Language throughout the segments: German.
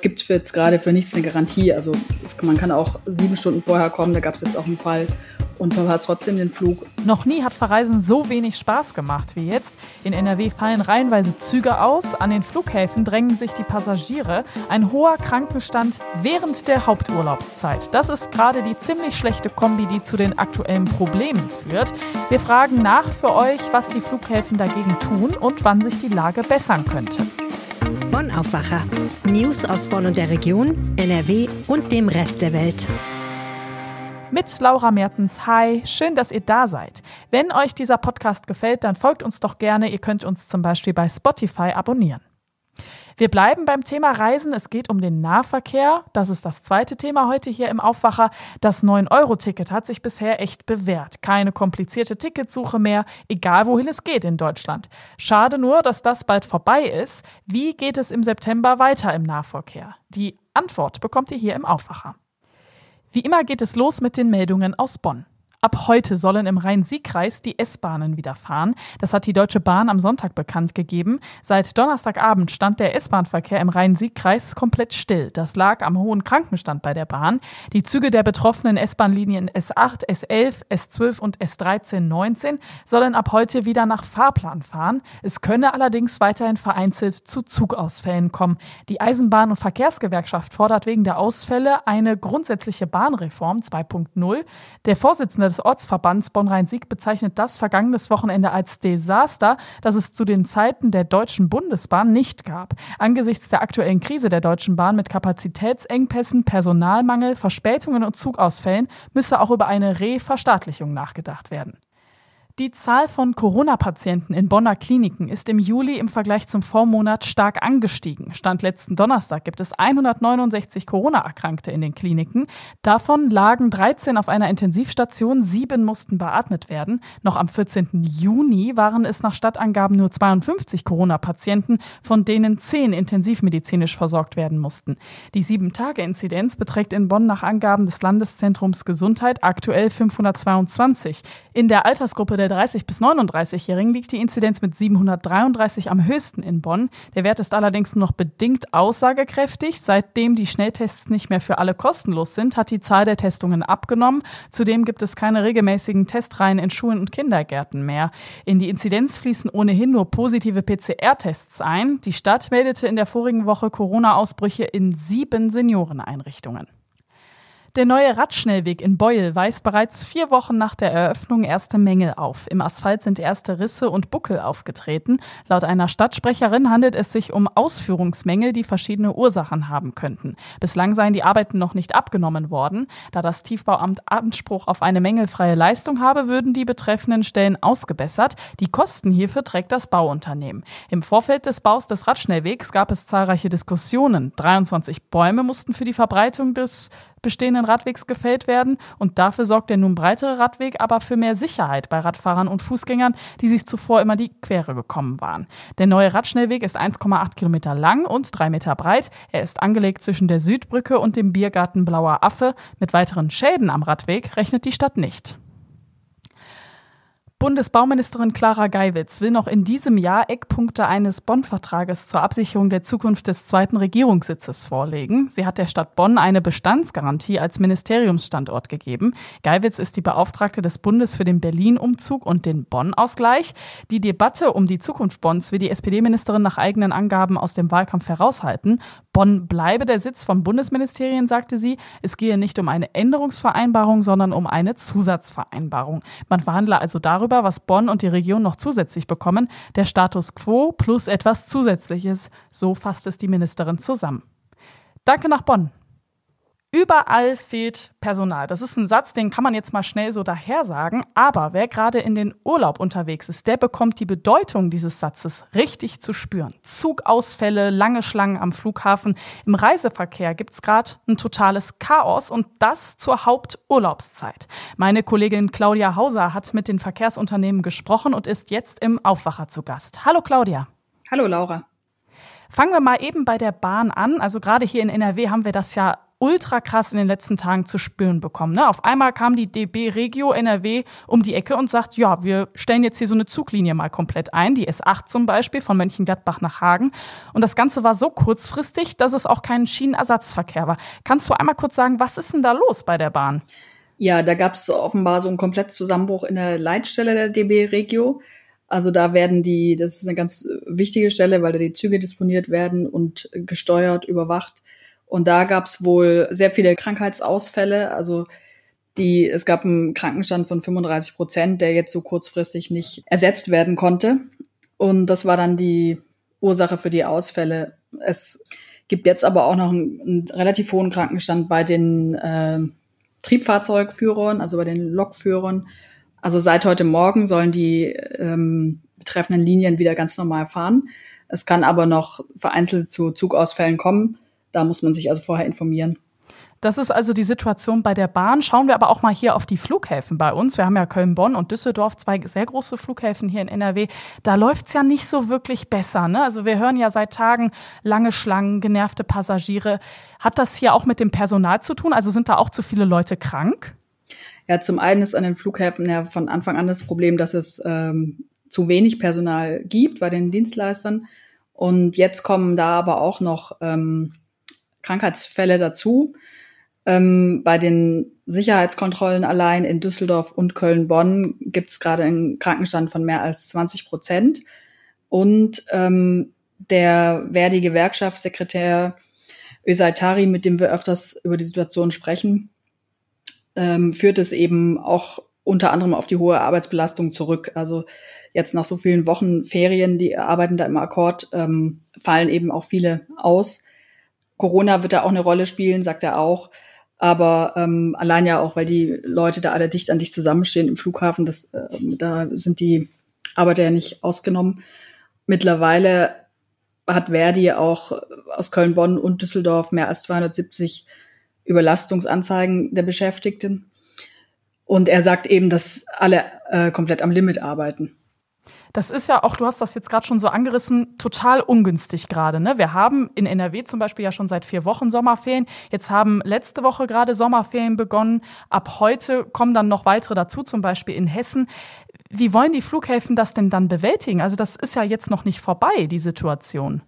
Es gibt jetzt gerade für nichts eine Garantie. Also man kann auch sieben Stunden vorher kommen. Da gab es jetzt auch einen Fall und verpasst trotzdem den Flug. Noch nie hat Verreisen so wenig Spaß gemacht wie jetzt. In NRW fallen reihenweise Züge aus. An den Flughäfen drängen sich die Passagiere. Ein hoher Krankenstand während der Haupturlaubszeit. Das ist gerade die ziemlich schlechte Kombi, die zu den aktuellen Problemen führt. Wir fragen nach für euch, was die Flughäfen dagegen tun und wann sich die Lage bessern könnte. Bonn Aufwacher. News aus Bonn und der Region, NRW und dem Rest der Welt. Mit Laura Mertens. Hi, schön, dass ihr da seid. Wenn euch dieser Podcast gefällt, dann folgt uns doch gerne. Ihr könnt uns zum Beispiel bei Spotify abonnieren. Wir bleiben beim Thema Reisen. Es geht um den Nahverkehr. Das ist das zweite Thema heute hier im Aufwacher. Das 9-Euro-Ticket hat sich bisher echt bewährt. Keine komplizierte Ticketsuche mehr, egal wohin es geht in Deutschland. Schade nur, dass das bald vorbei ist. Wie geht es im September weiter im Nahverkehr? Die Antwort bekommt ihr hier im Aufwacher. Wie immer geht es los mit den Meldungen aus Bonn. Ab heute sollen im Rhein-Sieg-Kreis die S-Bahnen wieder fahren. Das hat die Deutsche Bahn am Sonntag bekannt gegeben. Seit Donnerstagabend stand der S-Bahn-Verkehr im Rhein-Sieg-Kreis komplett still. Das lag am hohen Krankenstand bei der Bahn. Die Züge der betroffenen S-Bahn-Linien S8, S11, S12 und S13, 19 sollen ab heute wieder nach Fahrplan fahren. Es könne allerdings weiterhin vereinzelt zu Zugausfällen kommen. Die Eisenbahn- und Verkehrsgewerkschaft fordert wegen der Ausfälle eine grundsätzliche Bahnreform 2.0. Der Vorsitzende des Ortsverbands Bonn-Rhein-Sieg bezeichnet das vergangenes Wochenende als Desaster, das es zu den Zeiten der Deutschen Bundesbahn nicht gab. Angesichts der aktuellen Krise der Deutschen Bahn mit Kapazitätsengpässen, Personalmangel, Verspätungen und Zugausfällen müsse auch über eine Reverstaatlichung nachgedacht werden. Die Zahl von Corona-Patienten in Bonner Kliniken ist im Juli im Vergleich zum Vormonat stark angestiegen. Stand letzten Donnerstag gibt es 169 Corona-Erkrankte in den Kliniken. Davon lagen 13 auf einer Intensivstation, sieben mussten beatmet werden. Noch am 14. Juni waren es nach Stadtangaben nur 52 Corona-Patienten, von denen 10 intensivmedizinisch versorgt werden mussten. Die 7-Tage-Inzidenz beträgt in Bonn nach Angaben des Landeszentrums Gesundheit aktuell 522. In der Altersgruppe der 30- bis 39-Jährigen liegt die Inzidenz mit 733 am höchsten in Bonn. Der Wert ist allerdings nur noch bedingt aussagekräftig. Seitdem die Schnelltests nicht mehr für alle kostenlos sind, hat die Zahl der Testungen abgenommen. Zudem gibt es keine regelmäßigen Testreihen in Schulen und Kindergärten mehr. In die Inzidenz fließen ohnehin nur positive PCR-Tests ein. Die Stadt meldete in der vorigen Woche Corona-Ausbrüche in sieben Senioreneinrichtungen. Der neue Radschnellweg in Beuel weist bereits vier Wochen nach der Eröffnung erste Mängel auf. Im Asphalt sind erste Risse und Buckel aufgetreten. Laut einer Stadtsprecherin handelt es sich um Ausführungsmängel, die verschiedene Ursachen haben könnten. Bislang seien die Arbeiten noch nicht abgenommen worden. Da das Tiefbauamt Anspruch auf eine mängelfreie Leistung habe, würden die betreffenden Stellen ausgebessert. Die Kosten hierfür trägt das Bauunternehmen. Im Vorfeld des Baus des Radschnellwegs gab es zahlreiche Diskussionen. 23 Bäume mussten für die Verbreitung des bestehenden Radwegs gefällt werden und dafür sorgt der nun breitere Radweg aber für mehr Sicherheit bei Radfahrern und Fußgängern, die sich zuvor immer die Quere gekommen waren. Der neue Radschnellweg ist 1,8 Kilometer lang und 3 Meter breit. Er ist angelegt zwischen der Südbrücke und dem Biergarten Blauer Affe. Mit weiteren Schäden am Radweg rechnet die Stadt nicht. Bundesbauministerin Clara Geiwitz will noch in diesem Jahr Eckpunkte eines Bonn-Vertrages zur Absicherung der Zukunft des zweiten Regierungssitzes vorlegen. Sie hat der Stadt Bonn eine Bestandsgarantie als Ministeriumsstandort gegeben. Geiwitz ist die Beauftragte des Bundes für den Berlin-Umzug und den Bonn-Ausgleich. Die Debatte um die Zukunft Bonns will die SPD-Ministerin nach eigenen Angaben aus dem Wahlkampf heraushalten. Bonn bleibe der Sitz von Bundesministerien, sagte sie. Es gehe nicht um eine Änderungsvereinbarung, sondern um eine Zusatzvereinbarung. Man verhandle also darüber, was Bonn und die Region noch zusätzlich bekommen. Der Status quo plus etwas Zusätzliches. So fasst es die Ministerin zusammen. Danke nach Bonn. Überall fehlt Personal. Das ist ein Satz, den kann man jetzt mal schnell so daher sagen. Aber wer gerade in den Urlaub unterwegs ist, der bekommt die Bedeutung dieses Satzes richtig zu spüren. Zugausfälle, lange Schlangen am Flughafen. Im Reiseverkehr gibt es gerade ein totales Chaos und das zur Haupturlaubszeit. Meine Kollegin Claudia Hauser hat mit den Verkehrsunternehmen gesprochen und ist jetzt im Aufwacher zu Gast. Hallo Claudia. Hallo Laura. Fangen wir mal eben bei der Bahn an. Also gerade hier in NRW haben wir das ja ultra krass in den letzten Tagen zu spüren bekommen. Ne? Auf einmal kam die DB Regio NRW um die Ecke und sagt, ja, wir stellen jetzt hier so eine Zuglinie mal komplett ein, die S8 zum Beispiel von Mönchengladbach nach Hagen. Und das Ganze war so kurzfristig, dass es auch kein Schienenersatzverkehr war. Kannst du einmal kurz sagen, was ist denn da los bei der Bahn? Ja, da gab es offenbar so einen Komplettzusammenbruch in der Leitstelle der DB Regio. Also da werden die, das ist eine ganz wichtige Stelle, weil da die Züge disponiert werden und gesteuert, überwacht. Und da gab es wohl sehr viele Krankheitsausfälle. Also die, es gab einen Krankenstand von 35 Prozent, der jetzt so kurzfristig nicht ersetzt werden konnte. Und das war dann die Ursache für die Ausfälle. Es gibt jetzt aber auch noch einen, einen relativ hohen Krankenstand bei den äh, Triebfahrzeugführern, also bei den Lokführern. Also seit heute Morgen sollen die ähm, betreffenden Linien wieder ganz normal fahren. Es kann aber noch vereinzelt zu Zugausfällen kommen. Da muss man sich also vorher informieren. Das ist also die Situation bei der Bahn. Schauen wir aber auch mal hier auf die Flughäfen bei uns. Wir haben ja Köln, Bonn und Düsseldorf, zwei sehr große Flughäfen hier in NRW. Da läuft's ja nicht so wirklich besser. Ne? Also wir hören ja seit Tagen lange Schlangen, genervte Passagiere. Hat das hier auch mit dem Personal zu tun? Also sind da auch zu viele Leute krank? Ja, zum einen ist an den Flughäfen ja von Anfang an das Problem, dass es ähm, zu wenig Personal gibt bei den Dienstleistern. Und jetzt kommen da aber auch noch ähm, Krankheitsfälle dazu. Ähm, bei den Sicherheitskontrollen allein in Düsseldorf und Köln-Bonn gibt es gerade einen Krankenstand von mehr als 20 Prozent. Und ähm, der Verdi-Gewerkschaftssekretär Ösaitari, mit dem wir öfters über die Situation sprechen, ähm, führt es eben auch unter anderem auf die hohe Arbeitsbelastung zurück. Also jetzt nach so vielen Wochen Ferien, die arbeiten da im Akkord, ähm, fallen eben auch viele aus. Corona wird da auch eine Rolle spielen, sagt er auch. Aber ähm, allein ja auch, weil die Leute da alle dicht an dich zusammenstehen im Flughafen, das, äh, da sind die Arbeiter ja nicht ausgenommen. Mittlerweile hat Verdi auch aus Köln, Bonn und Düsseldorf mehr als 270 Überlastungsanzeigen der Beschäftigten. Und er sagt eben, dass alle äh, komplett am Limit arbeiten. Das ist ja auch, du hast das jetzt gerade schon so angerissen, total ungünstig gerade. Ne? Wir haben in NRW zum Beispiel ja schon seit vier Wochen Sommerferien. Jetzt haben letzte Woche gerade Sommerferien begonnen. Ab heute kommen dann noch weitere dazu, zum Beispiel in Hessen. Wie wollen die Flughäfen das denn dann bewältigen? Also das ist ja jetzt noch nicht vorbei, die Situation.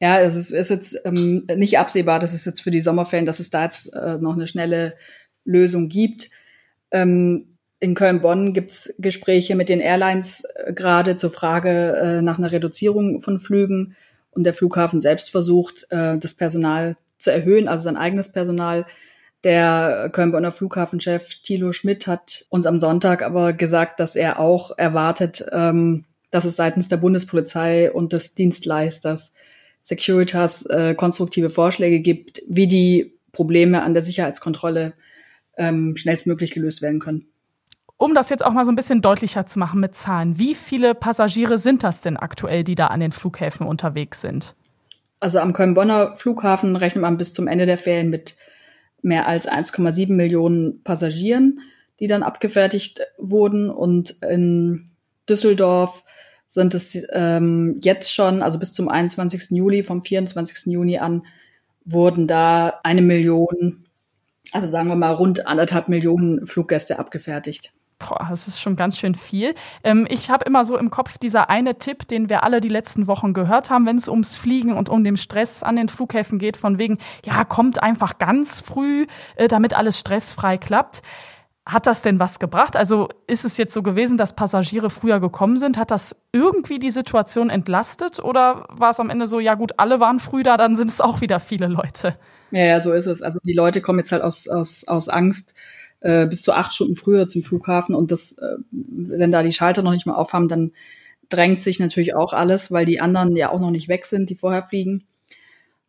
Ja, es ist, ist jetzt ähm, nicht absehbar, dass es jetzt für die Sommerferien, dass es da jetzt äh, noch eine schnelle Lösung gibt. Ähm, in Köln-Bonn gibt es Gespräche mit den Airlines äh, gerade zur Frage äh, nach einer Reduzierung von Flügen. Und der Flughafen selbst versucht, äh, das Personal zu erhöhen, also sein eigenes Personal. Der Köln-Bonner Flughafenchef Thilo Schmidt hat uns am Sonntag aber gesagt, dass er auch erwartet, ähm, dass es seitens der Bundespolizei und des Dienstleisters Securitas äh, konstruktive Vorschläge gibt, wie die Probleme an der Sicherheitskontrolle ähm, schnellstmöglich gelöst werden können. Um das jetzt auch mal so ein bisschen deutlicher zu machen mit Zahlen, wie viele Passagiere sind das denn aktuell, die da an den Flughäfen unterwegs sind? Also am Köln-Bonner Flughafen rechnet man bis zum Ende der Ferien mit mehr als 1,7 Millionen Passagieren, die dann abgefertigt wurden. Und in Düsseldorf sind es ähm, jetzt schon, also bis zum 21. Juli, vom 24. Juni an, wurden da eine Million, also sagen wir mal rund anderthalb Millionen Fluggäste abgefertigt. Boah, das ist schon ganz schön viel. Ähm, ich habe immer so im Kopf dieser eine Tipp, den wir alle die letzten Wochen gehört haben, wenn es ums Fliegen und um den Stress an den Flughäfen geht, von wegen, ja, kommt einfach ganz früh, äh, damit alles stressfrei klappt. Hat das denn was gebracht? Also ist es jetzt so gewesen, dass Passagiere früher gekommen sind? Hat das irgendwie die Situation entlastet? Oder war es am Ende so, ja gut, alle waren früh da, dann sind es auch wieder viele Leute? Ja, ja, so ist es. Also die Leute kommen jetzt halt aus, aus, aus Angst, äh, bis zu acht Stunden früher zum Flughafen und das, äh, wenn da die Schalter noch nicht mal aufhaben, dann drängt sich natürlich auch alles, weil die anderen ja auch noch nicht weg sind, die vorher fliegen.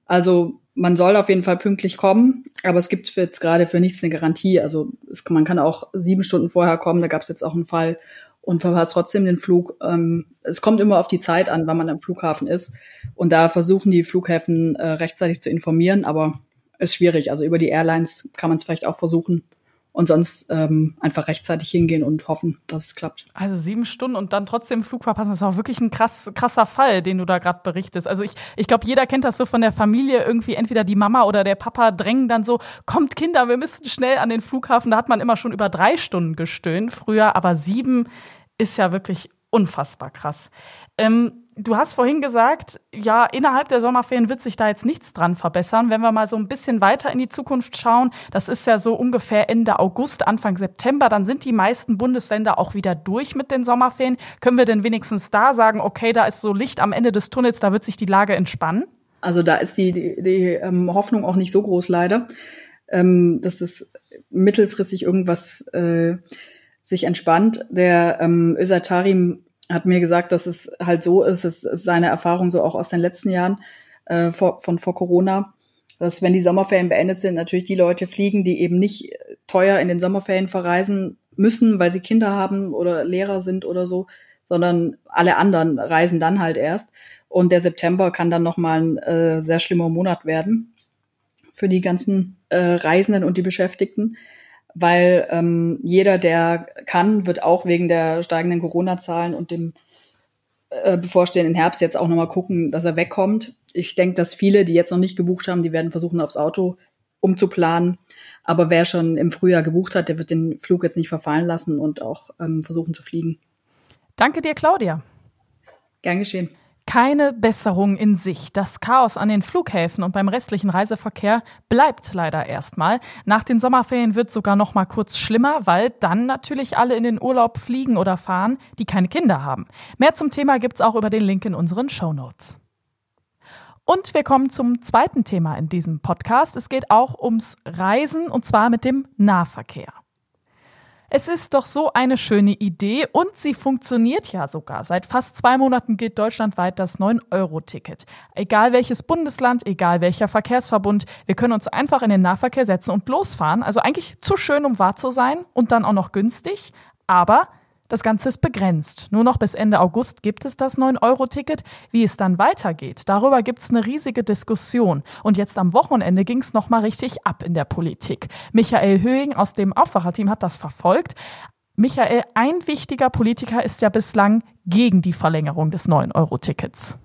Also man soll auf jeden Fall pünktlich kommen, aber es gibt jetzt gerade für nichts eine Garantie. Also es, man kann auch sieben Stunden vorher kommen, da gab es jetzt auch einen Fall und verpasst trotzdem den Flug. Ähm, es kommt immer auf die Zeit an, wann man am Flughafen ist. Und da versuchen die Flughäfen äh, rechtzeitig zu informieren, aber ist schwierig. Also über die Airlines kann man es vielleicht auch versuchen und sonst ähm, einfach rechtzeitig hingehen und hoffen, dass es klappt. Also sieben Stunden und dann trotzdem Flug verpassen, das ist auch wirklich ein krass, krasser Fall, den du da gerade berichtest. Also ich, ich glaube, jeder kennt das so von der Familie, irgendwie entweder die Mama oder der Papa drängen dann so, kommt Kinder, wir müssen schnell an den Flughafen. Da hat man immer schon über drei Stunden gestöhnt früher, aber sieben ist ja wirklich unfassbar krass. Ähm, Du hast vorhin gesagt, ja, innerhalb der Sommerferien wird sich da jetzt nichts dran verbessern. Wenn wir mal so ein bisschen weiter in die Zukunft schauen, das ist ja so ungefähr Ende August, Anfang September, dann sind die meisten Bundesländer auch wieder durch mit den Sommerferien. Können wir denn wenigstens da sagen, okay, da ist so Licht am Ende des Tunnels, da wird sich die Lage entspannen? Also da ist die, die, die ähm, Hoffnung auch nicht so groß leider, ähm, dass es mittelfristig irgendwas äh, sich entspannt. Der ähm, Ösatarim hat mir gesagt, dass es halt so ist, es ist seine Erfahrung so auch aus den letzten Jahren äh, vor, von vor Corona, dass wenn die Sommerferien beendet sind, natürlich die Leute fliegen, die eben nicht teuer in den Sommerferien verreisen müssen, weil sie Kinder haben oder Lehrer sind oder so, sondern alle anderen reisen dann halt erst. Und der September kann dann nochmal ein äh, sehr schlimmer Monat werden für die ganzen äh, Reisenden und die Beschäftigten weil ähm, jeder, der kann, wird auch wegen der steigenden Corona-Zahlen und dem äh, bevorstehenden Herbst jetzt auch nochmal gucken, dass er wegkommt. Ich denke, dass viele, die jetzt noch nicht gebucht haben, die werden versuchen, aufs Auto umzuplanen. Aber wer schon im Frühjahr gebucht hat, der wird den Flug jetzt nicht verfallen lassen und auch ähm, versuchen zu fliegen. Danke dir, Claudia. Gern geschehen. Keine Besserung in Sicht. Das Chaos an den Flughäfen und beim restlichen Reiseverkehr bleibt leider erstmal. Nach den Sommerferien wird sogar noch mal kurz schlimmer, weil dann natürlich alle in den Urlaub fliegen oder fahren, die keine Kinder haben. Mehr zum Thema gibt's auch über den Link in unseren Show Notes. Und wir kommen zum zweiten Thema in diesem Podcast. Es geht auch ums Reisen und zwar mit dem Nahverkehr. Es ist doch so eine schöne Idee und sie funktioniert ja sogar. Seit fast zwei Monaten gilt deutschlandweit das 9-Euro-Ticket. Egal welches Bundesland, egal welcher Verkehrsverbund, wir können uns einfach in den Nahverkehr setzen und losfahren. Also eigentlich zu schön, um wahr zu sein und dann auch noch günstig. Aber das Ganze ist begrenzt. Nur noch bis Ende August gibt es das 9-Euro-Ticket. Wie es dann weitergeht, darüber gibt es eine riesige Diskussion. Und jetzt am Wochenende ging es nochmal richtig ab in der Politik. Michael Höhing aus dem Aufwacherteam hat das verfolgt. Michael, ein wichtiger Politiker ist ja bislang gegen die Verlängerung des 9-Euro-Tickets.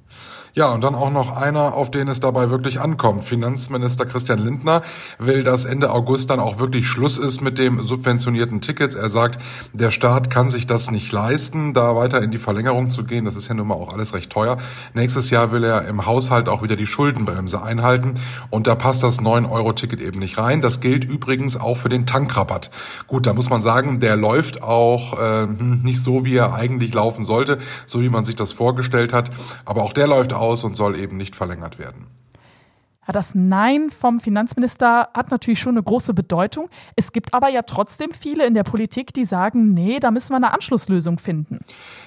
Ja, und dann auch noch einer, auf den es dabei wirklich ankommt. Finanzminister Christian Lindner will, dass Ende August dann auch wirklich Schluss ist mit dem subventionierten Ticket. Er sagt, der Staat kann sich das nicht leisten, da weiter in die Verlängerung zu gehen. Das ist ja nun mal auch alles recht teuer. Nächstes Jahr will er im Haushalt auch wieder die Schuldenbremse einhalten. Und da passt das 9-Euro-Ticket eben nicht rein. Das gilt übrigens auch für den Tankrabatt. Gut, da muss man sagen, der läuft auch äh, nicht so, wie er eigentlich laufen sollte, so wie man sich das vorgestellt hat. Aber auch der läuft aus und soll eben nicht verlängert werden. Ja, das Nein vom Finanzminister hat natürlich schon eine große Bedeutung. Es gibt aber ja trotzdem viele in der Politik, die sagen, nee, da müssen wir eine Anschlusslösung finden.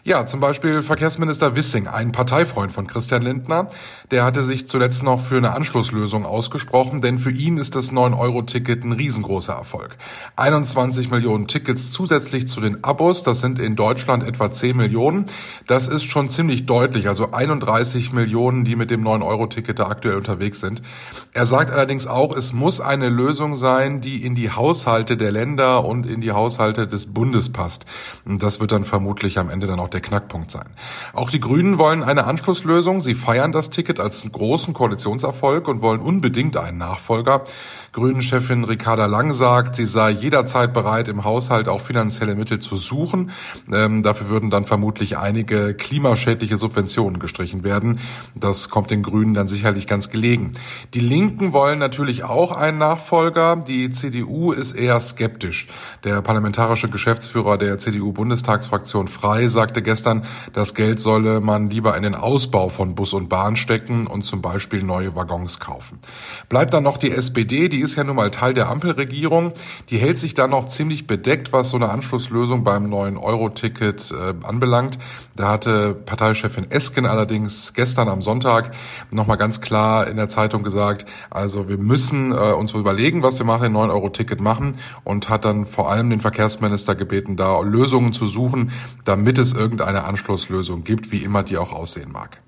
Ja, zum Beispiel Verkehrsminister Wissing, ein Parteifreund von Christian Lindner, der hatte sich zuletzt noch für eine Anschlusslösung ausgesprochen, denn für ihn ist das 9-Euro-Ticket ein riesengroßer Erfolg. 21 Millionen Tickets zusätzlich zu den Abos, das sind in Deutschland etwa 10 Millionen. Das ist schon ziemlich deutlich, also 31 Millionen, die mit dem 9-Euro-Ticket da aktuell unterwegs sind. Er sagt allerdings auch, es muss eine Lösung sein, die in die Haushalte der Länder und in die Haushalte des Bundes passt. Und das wird dann vermutlich am Ende dann auch der Knackpunkt sein. Auch die Grünen wollen eine Anschlusslösung. Sie feiern das Ticket als großen Koalitionserfolg und wollen unbedingt einen Nachfolger. Grünen-Chefin Ricarda Lang sagt, sie sei jederzeit bereit, im Haushalt auch finanzielle Mittel zu suchen. Ähm, dafür würden dann vermutlich einige klimaschädliche Subventionen gestrichen werden. Das kommt den Grünen dann sicherlich ganz gelegen. Die Linken wollen natürlich auch einen Nachfolger. Die CDU ist eher skeptisch. Der parlamentarische Geschäftsführer der CDU-Bundestagsfraktion Frei sagte gestern, das Geld solle man lieber in den Ausbau von Bus und Bahn stecken und zum Beispiel neue Waggons kaufen. Bleibt dann noch die SPD, die ist ja nun mal Teil der Ampelregierung. Die hält sich da noch ziemlich bedeckt, was so eine Anschlusslösung beim neuen Euro-Ticket äh, anbelangt. Da hatte Parteichefin Esken allerdings gestern am Sonntag nochmal ganz klar in der Zeitung gesagt, also wir müssen äh, uns überlegen, was wir machen, den 9-Euro-Ticket machen und hat dann vor allem den Verkehrsminister gebeten, da Lösungen zu suchen, damit es irgendeine Anschlusslösung gibt, wie immer die auch aussehen mag.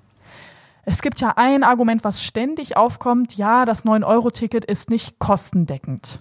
Es gibt ja ein Argument, was ständig aufkommt. Ja, das 9-Euro-Ticket ist nicht kostendeckend.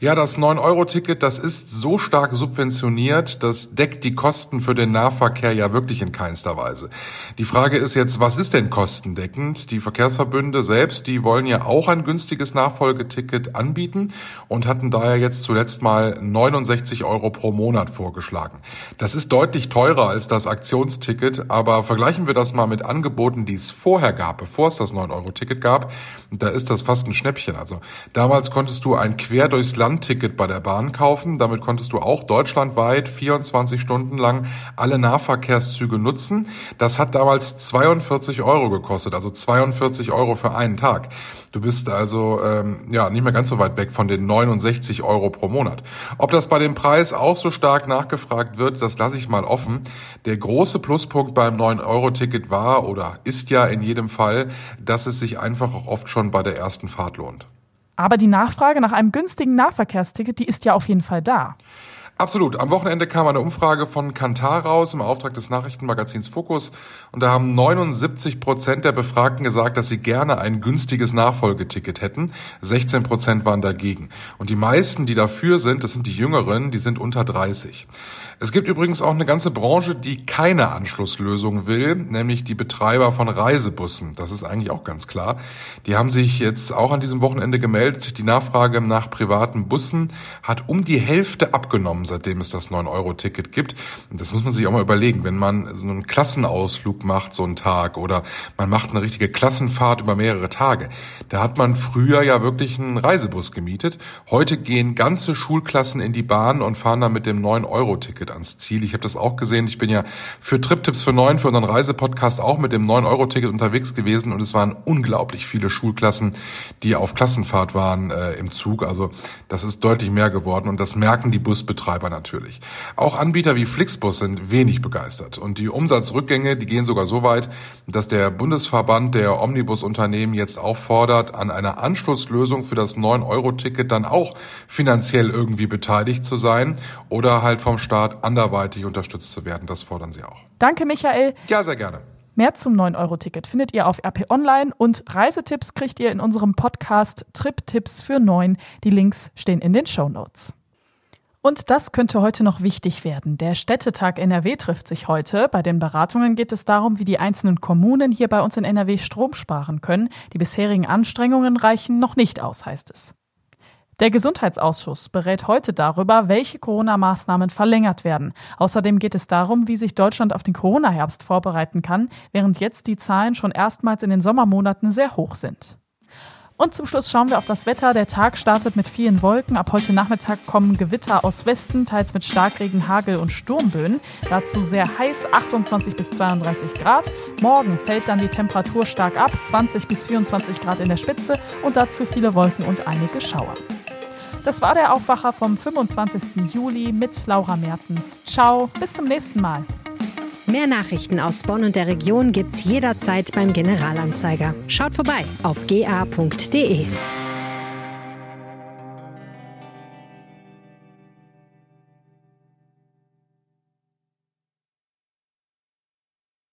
Ja, das 9-Euro-Ticket, das ist so stark subventioniert, das deckt die Kosten für den Nahverkehr ja wirklich in keinster Weise. Die Frage ist jetzt, was ist denn kostendeckend? Die Verkehrsverbünde selbst, die wollen ja auch ein günstiges Nachfolgeticket anbieten und hatten daher jetzt zuletzt mal 69 Euro pro Monat vorgeschlagen. Das ist deutlich teurer als das Aktionsticket, aber vergleichen wir das mal mit Angeboten, die es vorher vorher gab, bevor es das 9-Euro-Ticket gab, da ist das fast ein Schnäppchen. Also damals konntest du ein Quer durchs Land-Ticket bei der Bahn kaufen. Damit konntest du auch deutschlandweit 24 Stunden lang alle Nahverkehrszüge nutzen. Das hat damals 42 Euro gekostet, also 42 Euro für einen Tag. Du bist also ähm, ja nicht mehr ganz so weit weg von den 69 Euro pro Monat. Ob das bei dem Preis auch so stark nachgefragt wird, das lasse ich mal offen. Der große Pluspunkt beim 9-Euro-Ticket war oder ist ja in jedem Fall, dass es sich einfach auch oft schon bei der ersten Fahrt lohnt. Aber die Nachfrage nach einem günstigen Nahverkehrsticket, die ist ja auf jeden Fall da. Absolut. Am Wochenende kam eine Umfrage von Kantar raus im Auftrag des Nachrichtenmagazins Fokus und da haben 79 Prozent der Befragten gesagt, dass sie gerne ein günstiges Nachfolgeticket hätten. 16 Prozent waren dagegen. Und die meisten, die dafür sind, das sind die Jüngeren, die sind unter 30. Es gibt übrigens auch eine ganze Branche, die keine Anschlusslösung will, nämlich die Betreiber von Reisebussen. Das ist eigentlich auch ganz klar. Die haben sich jetzt auch an diesem Wochenende gemeldet. Die Nachfrage nach privaten Bussen hat um die Hälfte abgenommen seitdem es das 9-Euro-Ticket gibt. Das muss man sich auch mal überlegen, wenn man so einen Klassenausflug macht, so einen Tag, oder man macht eine richtige Klassenfahrt über mehrere Tage. Da hat man früher ja wirklich einen Reisebus gemietet. Heute gehen ganze Schulklassen in die Bahn und fahren dann mit dem 9-Euro-Ticket ans Ziel. Ich habe das auch gesehen. Ich bin ja für Triptipps für 9, für unseren Reisepodcast auch mit dem 9-Euro-Ticket unterwegs gewesen und es waren unglaublich viele Schulklassen, die auf Klassenfahrt waren äh, im Zug. Also das ist deutlich mehr geworden und das merken die Busbetreiber Betreiber natürlich. Auch Anbieter wie Flixbus sind wenig begeistert und die Umsatzrückgänge, die gehen sogar so weit, dass der Bundesverband der Omnibusunternehmen jetzt auch an einer Anschlusslösung für das 9-Euro-Ticket dann auch finanziell irgendwie beteiligt zu sein oder halt vom Staat anderweitig unterstützt zu werden. Das fordern sie auch. Danke, Michael. Ja, sehr gerne. Mehr zum 9-Euro-Ticket findet ihr auf RP Online und Reisetipps kriegt ihr in unserem Podcast Trip-Tipps für 9. Die Links stehen in den Show Notes. Und das könnte heute noch wichtig werden. Der Städtetag NRW trifft sich heute. Bei den Beratungen geht es darum, wie die einzelnen Kommunen hier bei uns in NRW Strom sparen können. Die bisherigen Anstrengungen reichen noch nicht aus, heißt es. Der Gesundheitsausschuss berät heute darüber, welche Corona-Maßnahmen verlängert werden. Außerdem geht es darum, wie sich Deutschland auf den Corona-Herbst vorbereiten kann, während jetzt die Zahlen schon erstmals in den Sommermonaten sehr hoch sind. Und zum Schluss schauen wir auf das Wetter. Der Tag startet mit vielen Wolken. Ab heute Nachmittag kommen Gewitter aus Westen, teils mit Starkregen, Hagel und Sturmböen. Dazu sehr heiß, 28 bis 32 Grad. Morgen fällt dann die Temperatur stark ab, 20 bis 24 Grad in der Spitze und dazu viele Wolken und einige Schauer. Das war der Aufwacher vom 25. Juli mit Laura Mertens. Ciao, bis zum nächsten Mal. Mehr Nachrichten aus Bonn und der Region gibt's jederzeit beim Generalanzeiger. Schaut vorbei auf ga.de.